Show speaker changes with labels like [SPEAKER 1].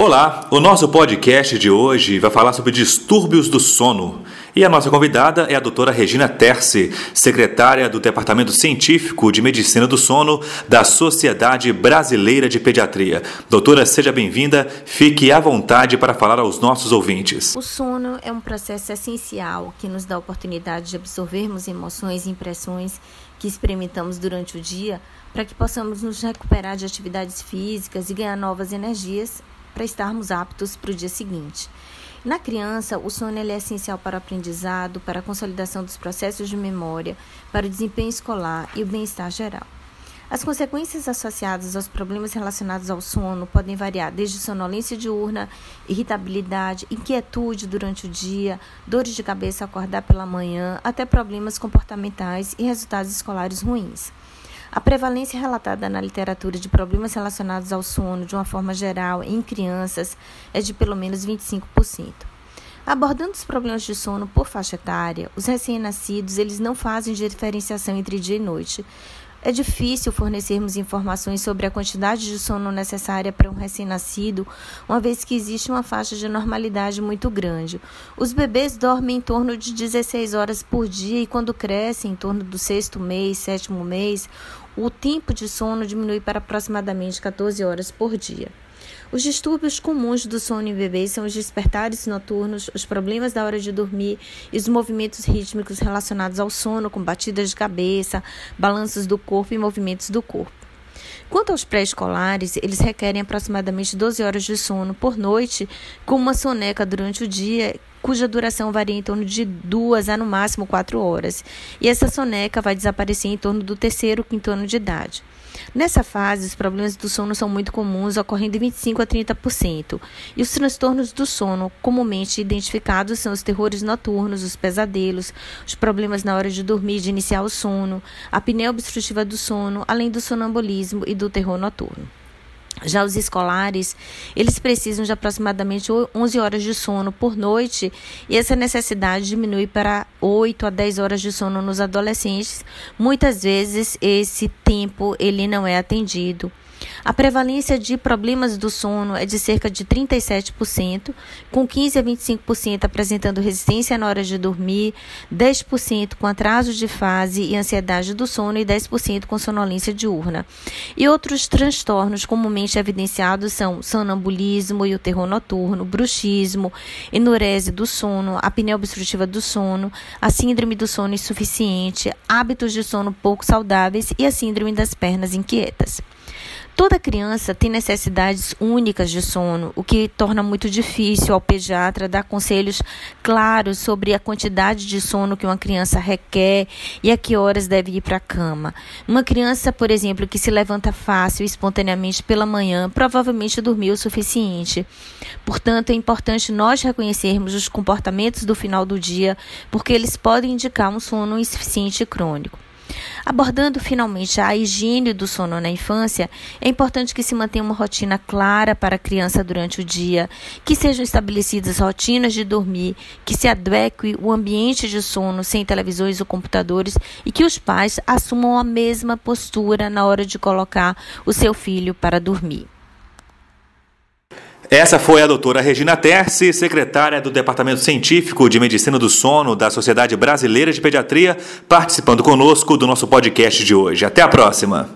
[SPEAKER 1] Olá, o nosso podcast de hoje vai falar sobre distúrbios do sono. E a nossa convidada é a doutora Regina Terce, secretária do Departamento Científico de Medicina do Sono da Sociedade Brasileira de Pediatria. Doutora, seja bem-vinda, fique à vontade para falar aos nossos ouvintes.
[SPEAKER 2] O sono é um processo essencial que nos dá a oportunidade de absorvermos emoções e impressões que experimentamos durante o dia para que possamos nos recuperar de atividades físicas e ganhar novas energias para estarmos aptos para o dia seguinte. Na criança, o sono é essencial para o aprendizado, para a consolidação dos processos de memória, para o desempenho escolar e o bem-estar geral. As consequências associadas aos problemas relacionados ao sono podem variar desde sonolência diurna, irritabilidade, inquietude durante o dia, dores de cabeça ao acordar pela manhã, até problemas comportamentais e resultados escolares ruins. A prevalência relatada na literatura de problemas relacionados ao sono, de uma forma geral, em crianças, é de pelo menos 25%. Abordando os problemas de sono por faixa etária, os recém-nascidos eles não fazem diferenciação entre dia e noite, é difícil fornecermos informações sobre a quantidade de sono necessária para um recém-nascido, uma vez que existe uma faixa de normalidade muito grande. Os bebês dormem em torno de 16 horas por dia e, quando crescem, em torno do sexto mês, sétimo mês, o tempo de sono diminui para aproximadamente 14 horas por dia. Os distúrbios comuns do sono em bebês são os despertares noturnos, os problemas da hora de dormir e os movimentos rítmicos relacionados ao sono, com batidas de cabeça, balanços do corpo e movimentos do corpo. Quanto aos pré-escolares, eles requerem aproximadamente 12 horas de sono por noite, com uma soneca durante o dia, cuja duração varia em torno de duas a no máximo quatro horas. E essa soneca vai desaparecer em torno do terceiro quinto ano de idade. Nessa fase, os problemas do sono são muito comuns, ocorrendo em 25 a 30%. E os transtornos do sono comumente identificados são os terrores noturnos, os pesadelos, os problemas na hora de dormir, de iniciar o sono, a apneia obstrutiva do sono, além do sonambulismo e do terror noturno. Já os escolares, eles precisam de aproximadamente 11 horas de sono por noite e essa necessidade diminui para 8 a 10 horas de sono nos adolescentes. Muitas vezes esse tempo ele não é atendido. A prevalência de problemas do sono é de cerca de 37%, com 15 a 25% apresentando resistência na hora de dormir, 10% com atraso de fase e ansiedade do sono e 10% com sonolência diurna. E outros transtornos comumente evidenciados são sonambulismo e o terror noturno, bruxismo, enurese do sono, apneia obstrutiva do sono, a síndrome do sono insuficiente, hábitos de sono pouco saudáveis e a síndrome das pernas inquietas. Toda criança tem necessidades únicas de sono, o que torna muito difícil ao pediatra dar conselhos claros sobre a quantidade de sono que uma criança requer e a que horas deve ir para a cama. Uma criança, por exemplo, que se levanta fácil e espontaneamente pela manhã, provavelmente dormiu o suficiente. Portanto, é importante nós reconhecermos os comportamentos do final do dia, porque eles podem indicar um sono insuficiente crônico. Abordando finalmente a higiene do sono na infância, é importante que se mantenha uma rotina clara para a criança durante o dia, que sejam estabelecidas rotinas de dormir, que se adeque o ambiente de sono sem televisões ou computadores e que os pais assumam a mesma postura na hora de colocar o seu filho para dormir.
[SPEAKER 1] Essa foi a doutora Regina Terce, secretária do Departamento Científico de Medicina do Sono da Sociedade Brasileira de Pediatria, participando conosco do nosso podcast de hoje. Até a próxima!